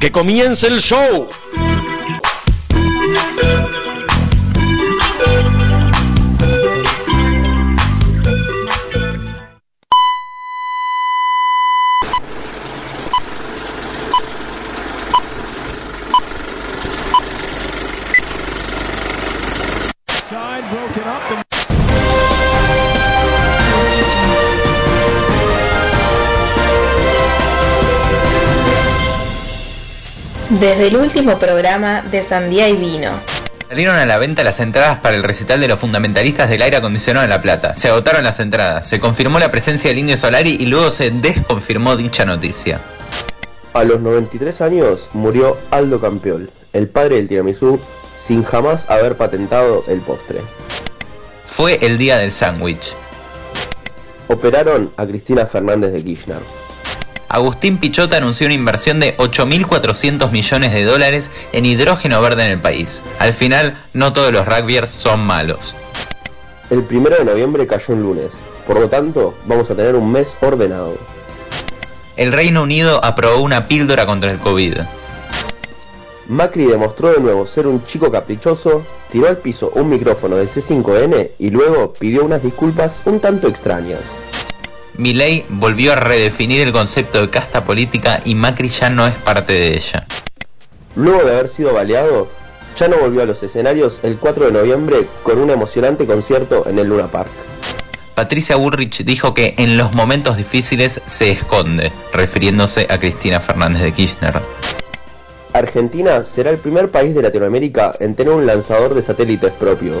¡Que comience el show! Desde el último programa de Sandía y Vino. Salieron a la venta las entradas para el recital de los fundamentalistas del aire acondicionado en La Plata. Se agotaron las entradas, se confirmó la presencia del Indio Solari y luego se desconfirmó dicha noticia. A los 93 años murió Aldo Campeol, el padre del tiramisú, sin jamás haber patentado el postre. Fue el día del sándwich. Operaron a Cristina Fernández de Kirchner. Agustín Pichota anunció una inversión de 8.400 millones de dólares en hidrógeno verde en el país. Al final, no todos los rugbyers son malos. El primero de noviembre cayó un lunes, por lo tanto, vamos a tener un mes ordenado. El Reino Unido aprobó una píldora contra el COVID. Macri demostró de nuevo ser un chico caprichoso, tiró al piso un micrófono del C5N y luego pidió unas disculpas un tanto extrañas. Milei volvió a redefinir el concepto de casta política y Macri ya no es parte de ella. Luego de haber sido baleado, ya no volvió a los escenarios el 4 de noviembre con un emocionante concierto en el Luna Park. Patricia Bullrich dijo que en los momentos difíciles se esconde, refiriéndose a Cristina Fernández de Kirchner. Argentina será el primer país de Latinoamérica en tener un lanzador de satélites propio.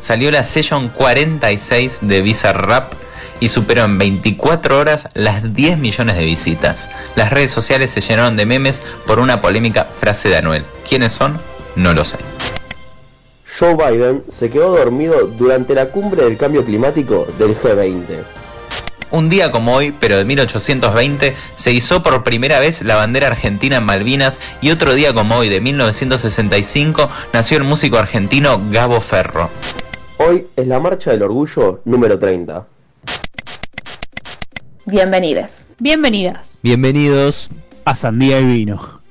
Salió la Session 46 de Bizarrap y superó en 24 horas las 10 millones de visitas. Las redes sociales se llenaron de memes por una polémica frase de Anuel. ¿Quiénes son? No lo sé. Joe Biden se quedó dormido durante la cumbre del cambio climático del G20. Un día como hoy, pero de 1820, se izó por primera vez la bandera argentina en Malvinas y otro día como hoy, de 1965, nació el músico argentino Gabo Ferro. Hoy es la Marcha del Orgullo número 30. Bienvenidas. Bienvenidas. Bienvenidos a Sandía y Vino.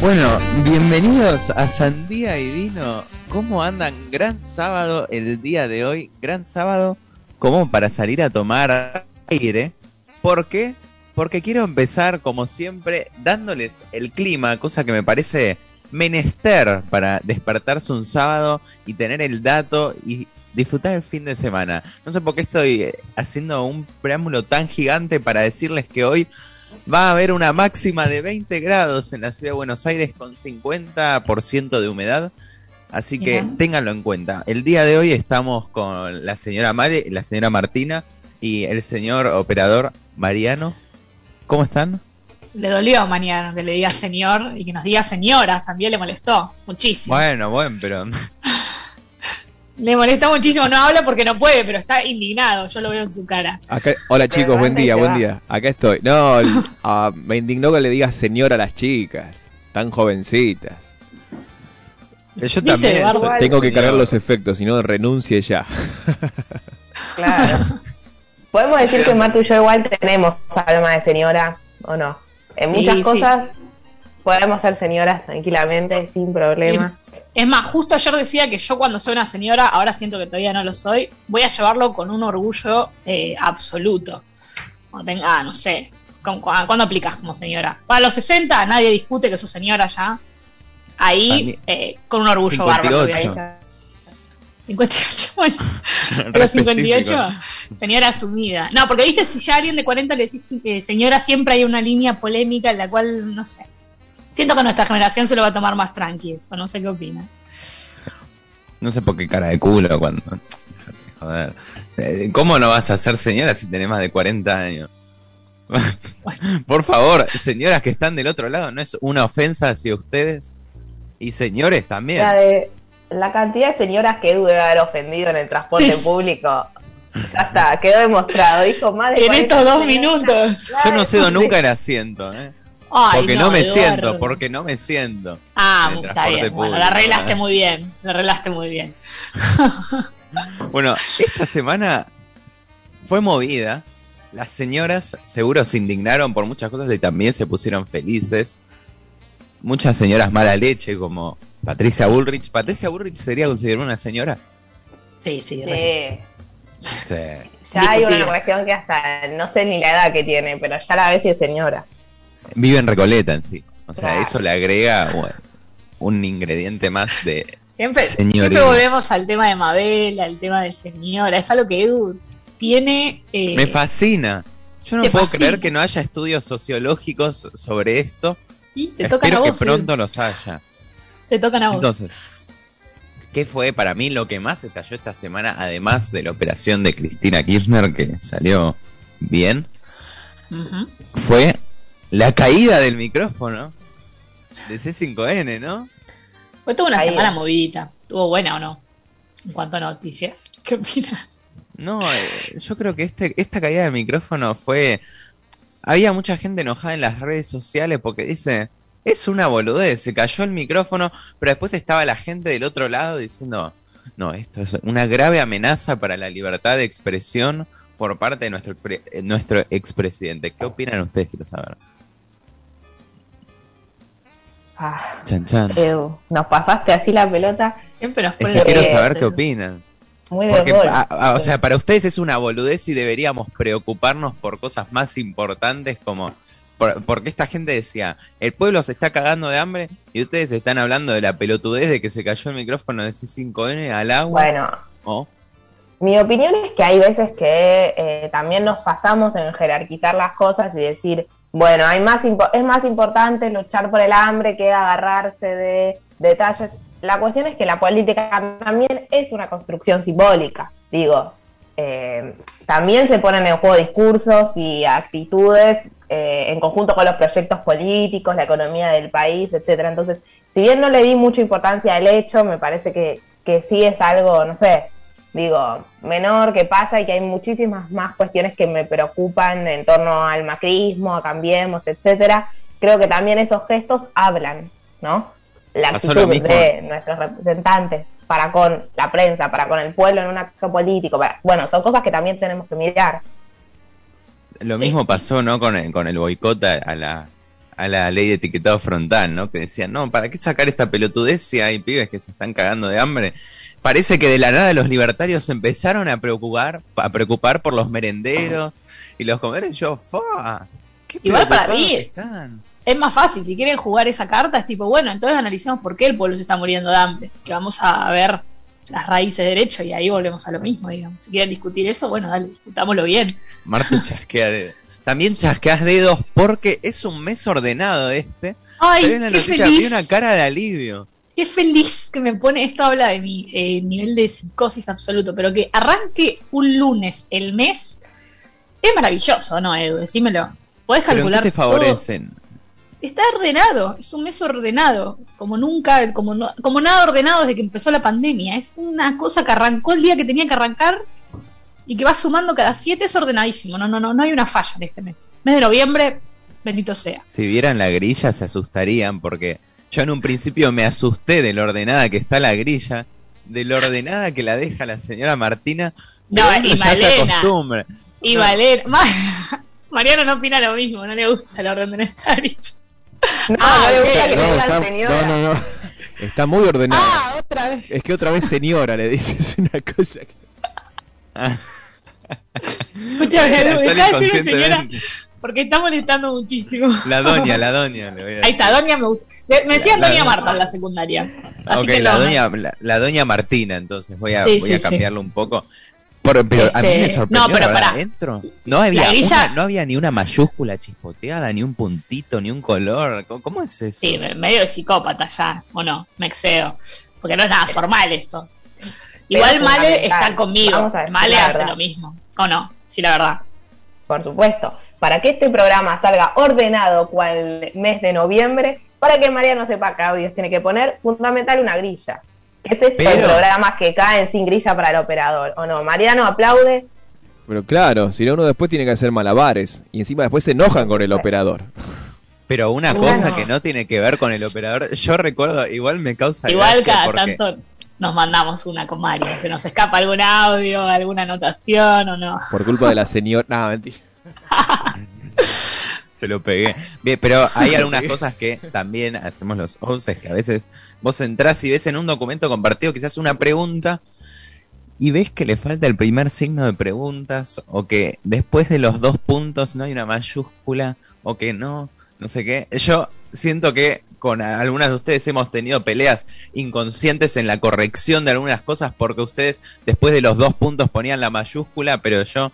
Bueno, bienvenidos a Sandía y Vino. ¿Cómo andan? Gran sábado el día de hoy. Gran sábado como para salir a tomar aire. ¿Por qué? Porque quiero empezar, como siempre, dándoles el clima, cosa que me parece menester para despertarse un sábado y tener el dato y disfrutar el fin de semana. No sé por qué estoy haciendo un preámbulo tan gigante para decirles que hoy va a haber una máxima de 20 grados en la ciudad de Buenos Aires con 50% de humedad. Así que ténganlo en cuenta. El día de hoy estamos con la señora Mare, la señora Martina y el señor operador Mariano. ¿Cómo están? Le dolió a Mariano que le diga señor y que nos diga señoras, también le molestó muchísimo. Bueno, bueno, pero... Le molestó muchísimo, no habla porque no puede, pero está indignado, yo lo veo en su cara. hola chicos, buen día, buen día. Acá estoy. No, ah, me indignó que le diga señora a las chicas, tan jovencitas. Yo también tengo que cargar los efectos, si no renuncie ya. Claro. Podemos decir que Martu y yo igual tenemos alma de señora, ¿o no? En muchas cosas podemos ser señoras tranquilamente, sin problema. Es más, justo ayer decía que yo cuando soy una señora, ahora siento que todavía no lo soy, voy a llevarlo con un orgullo eh, absoluto. Cuando tenga, ah, no sé, ¿cuándo aplicas como señora? A los 60 nadie discute que sos señora ya. Ahí, eh, con un orgullo 58. bárbaro. 58, bueno. los 58, señora asumida. No, porque viste, si ya alguien de 40 le decís eh, señora, siempre hay una línea polémica en la cual, no sé. Siento que nuestra generación se lo va a tomar más tranqui, no sé qué opina. No sé por qué cara de culo cuando. Joder. Eh, ¿Cómo no vas a ser señora si tenés más de 40 años? por favor, señoras que están del otro lado, ¿no es una ofensa hacia ustedes? Y señores también. La, de, la cantidad de señoras que debe haber ofendido en el transporte público. Ya está, quedó demostrado. Dijo madre. En estos dos minutos. Yo no cedo nunca el asiento, ¿eh porque no, me siento, porque no me siento. Ah, está bien. Bueno, la arreglaste muy bien. La arreglaste muy bien. bueno, esta semana fue movida. Las señoras seguro se indignaron por muchas cosas y también se pusieron felices. Muchas señoras mala leche como Patricia Bullrich. ¿Patricia Bullrich sería considerada una señora? Sí, sí, Sí. Sí. Ya hay una cuestión que hasta no sé ni la edad que tiene, pero ya la ves y es señora. Vive en Recoleta en sí. O sea, Claro. eso le agrega bueno, un ingrediente más de... Siempre, siempre volvemos al tema de Mabel, al tema de señora. Es algo que Edu tiene. eh, Me fascina. Yo no puedo fascina. creer que no haya estudios sociológicos sobre esto. Y te tocan a Espero que vos. Edu. pronto los haya. Te tocan a vos. Entonces, ¿qué fue para mí lo que más estalló esta semana, además de la operación de Cristina Kirchner, que salió bien? Fue la caída del micrófono de C5N, ¿no? Fue toda una semana movidita. ¿Estuvo buena o no? En cuanto a noticias. ¿Qué opinas? No, eh, yo creo que este, esta caída del micrófono fue... Había mucha gente enojada en las redes sociales porque dice, es una boludez, se cayó el micrófono, pero después estaba la gente del otro lado diciendo, no, esto es una grave amenaza para la libertad de expresión por parte de nuestro, expre- eh, nuestro expresidente. ¿Qué opinan ustedes? Quiero saber. Ah, Chan, chan. Edu, nos pasaste así la pelota Siempre nos Es ponen que los quiero saber qué opinan. Muy Porque, gol. a- a- o sea, para ustedes es una boludez y deberíamos preocuparnos por cosas más importantes como... Por, porque esta gente decía, el pueblo se está cagando de hambre y ustedes están hablando de la pelotudez de que se cayó el micrófono de C5N al agua. Bueno, Oh, mi opinión es que hay veces que eh, también nos pasamos en jerarquizar las cosas y decir, bueno, hay más es más importante luchar por el hambre que agarrarse de detalles. La cuestión es que la política también es una construcción simbólica. Digo, eh, también se ponen en juego discursos y actitudes eh, en conjunto con los proyectos políticos, la economía del país, etcétera. Entonces, si bien no le di mucha importancia al hecho, me parece que, que sí es algo, no sé, digo, menor que pasa y que hay muchísimas más cuestiones que me preocupan en torno al macrismo, a Cambiemos, etcétera. Creo que también esos gestos hablan, ¿no? La actitud de nuestros representantes para con la prensa, para con el pueblo en un acto político. para- bueno, son cosas que también tenemos que mirar. lo mismo pasó, ¿no? Con el, con el boicot a, la, a la ley de etiquetado frontal, ¿no? Que decían, no, ¿para qué sacar esta pelotudez si hay pibes que se están cagando de hambre? Parece que de la nada los libertarios se empezaron a preocupar, a preocupar por los merenderos y los comercios. Yo, ¡fa! ¿Qué Igual para mí- que están? Es más fácil, si quieren jugar esa carta, es tipo, bueno, entonces analicemos por qué el pueblo se está muriendo de hambre. Que vamos a ver las raíces de derecho y ahí volvemos a lo mismo, digamos. Si quieren discutir eso, bueno, dale, discutámoslo bien. Marta chasquea dedos. También chasqueas dedos porque es un mes ordenado este. Ay, en la qué noticia, feliz. una cara de alivio. Qué feliz que me pone, esto habla de mi eh, nivel de psicosis absoluto, pero que arranque un lunes el mes es maravilloso, ¿no, Edu? Decímelo. Podés ¿Pero en calcular qué te todo. Está ordenado, es un mes ordenado, como nunca, como, no- como nada ordenado desde que empezó la pandemia. Es una cosa que arrancó el día que tenía que arrancar y que va sumando cada siete, es ordenadísimo. No, no, no, no hay una falla en este mes. Mes de noviembre, bendito sea. Si vieran la grilla se asustarían porque yo en un principio me asusté de lo ordenada que está la grilla, de lo ordenada que la deja la señora Martina. No, y Malena. Y No. Mariano no opina lo mismo, no le gusta el orden de nuestra grilla. No, Ah, no que No, está, señora. no, no, no. Está muy ordenado. Ah, otra vez. Es que otra vez señora le dices una cosa. que- Ah, sale dejá de señora, porque está molestando muchísimo. La doña, la doña. le voy a Ahí está, Doña me gusta. Me decían La- Doña la- Marta en la secundaria. Así Ok, que la doña, la, la doña Martina, entonces voy a, Sí, voy sí, a sí. cambiarlo un poco. Pero a mí Este, me sorprendió. no, pero pará. adentro no había, La grilla- una- no había ni una mayúscula chispoteada, ni un puntito, ni un color. ¿Cómo, cómo es eso? Sí, me- medio de psicópata ya, o no, me excedo. Porque no es nada formal esto. Igual Male está conmigo. Vamos a decir Male hace verdad. lo mismo. ¿O no? Sí, la verdad. por supuesto, para que este programa salga ordenado cual mes de noviembre, para que Mariano sepa qué audios tiene que poner, fundamental una grilla. Es esto de Pero- programas que caen sin grilla para el operador. ¿O no? Mariano aplaude. Pero claro, si no uno después tiene que hacer malabares. Y encima después se enojan con el operador. Pero una Bueno. cosa que no tiene que ver con el operador, yo recuerdo, igual me causa Igual gracia cada porque tanto. nos mandamos una con Mario. Se nos escapa algún audio, alguna anotación o no. Por culpa de la señora. No, mentira. Se lo pegué. Bien, pero hay algunas cosas que también hacemos los 11 que a veces vos entrás y ves en un documento compartido quizás una pregunta y ves que le falta el primer signo de preguntas o que después de los dos puntos no hay una mayúscula o que no, no sé qué. Yo siento que con algunas de ustedes hemos tenido peleas inconscientes en la corrección de algunas cosas porque ustedes después de los dos puntos ponían la mayúscula, pero yo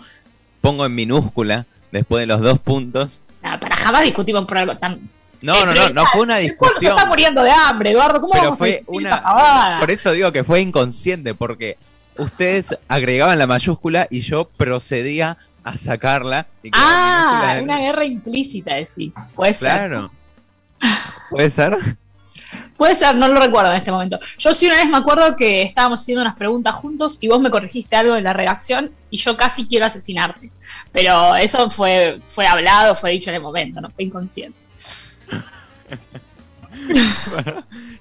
pongo en minúscula después de los dos puntos Para jamás discutimos por algo tan. No, no, no, no fue una pueblo se discusión. está muriendo de hambre, Eduardo. ¿Cómo Pero vamos a fue discutir una. Por eso digo que fue inconsciente, porque ustedes agregaban la mayúscula y yo procedía a sacarla. Y Ah, una guerra implícita decís. Puede ser. Claro. ¿Puede ser? Puede ser, no lo recuerdo en este momento. Yo sí una vez me acuerdo que estábamos haciendo unas preguntas juntos y vos me corregiste algo en la redacción y yo casi quiero asesinarte. Pero eso fue, fue hablado, fue dicho en el momento, no fue inconsciente.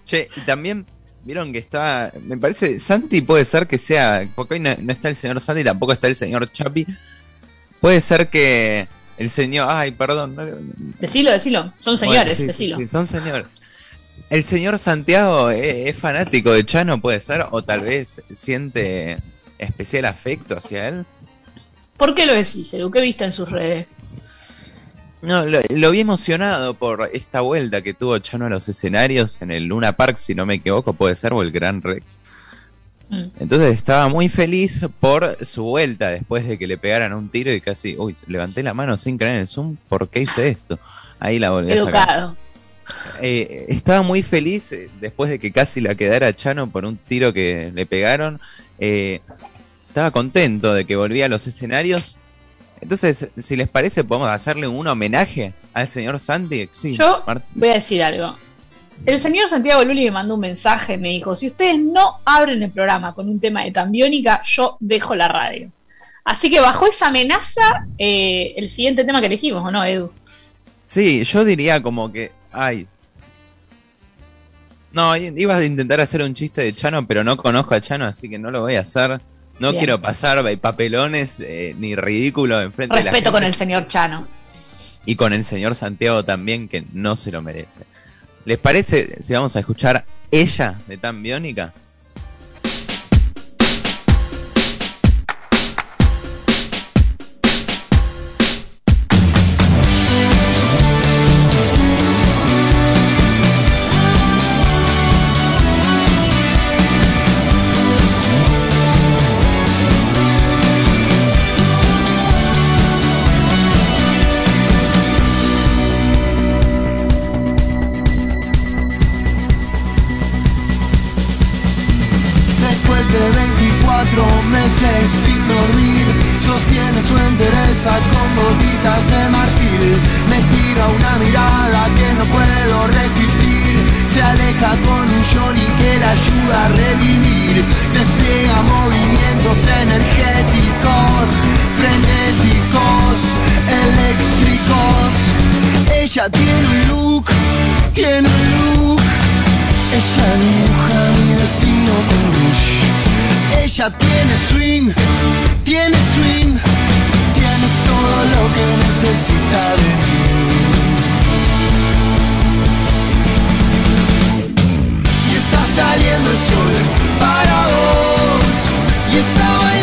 Che, y también vieron que está. Me parece. Santi puede ser que sea. Porque hoy no, no está el señor Santi, tampoco está el señor Chapi. Puede ser que el señor. Ay, perdón. no- Decilo, decilo. Son señores, Bueno, sí, decilo. sí, son señores. El señor Santiago es, es fanático de Chano, puede ser, o tal vez siente especial afecto hacia él. ¿Por qué lo decís, Edu? ¿Qué viste en sus redes? No, lo, lo vi emocionado por esta vuelta que tuvo Chano a los escenarios en el Luna Park, si no me equivoco, puede ser, o el Gran Rex. Mm. Entonces estaba muy feliz por su vuelta después de que le pegaran un tiro y casi, uy, levanté la mano sin creer en el Zoom, ¿por qué hice esto? Ahí la volví a sacar. Educado. Eh, estaba muy feliz eh, después de que casi la quedara Chano por un tiro que le pegaron. Eh, estaba contento de que volvía a los escenarios. Entonces, si les parece, podemos hacerle un homenaje al señor Santi. Sí, Yo voy a decir algo. El señor Santiago Luli me mandó un mensaje, me dijo, si ustedes no abren el programa con un tema de Tambiónica, yo dejo la radio. Así que bajo esa amenaza, eh, el siguiente tema que elegimos, ¿o no, Edu? sí, yo diría como que, ay. No, iba a intentar hacer un chiste de Chano, pero no conozco a Chano, así que no lo voy a hacer. No Bien. quiero pasar papelones eh, ni ridículo enfrente de la Respeto con gente. el señor Chano. y con el señor Santiago también, que no se lo merece. ¿Les parece si vamos a escuchar ella de tan biónica? 24 meses sin dormir, sostiene su entereza con botitas de marfil. Me tira una mirada que no puedo resistir. Se aleja con un shorty que la ayuda a revivir. Despliega movimientos energéticos, frenéticos, eléctricos. Ella tiene un look, tiene un look. Tiene swing, tiene swing, tiene todo lo que necesita de mí. Y está saliendo el sol para vos. Y está bailando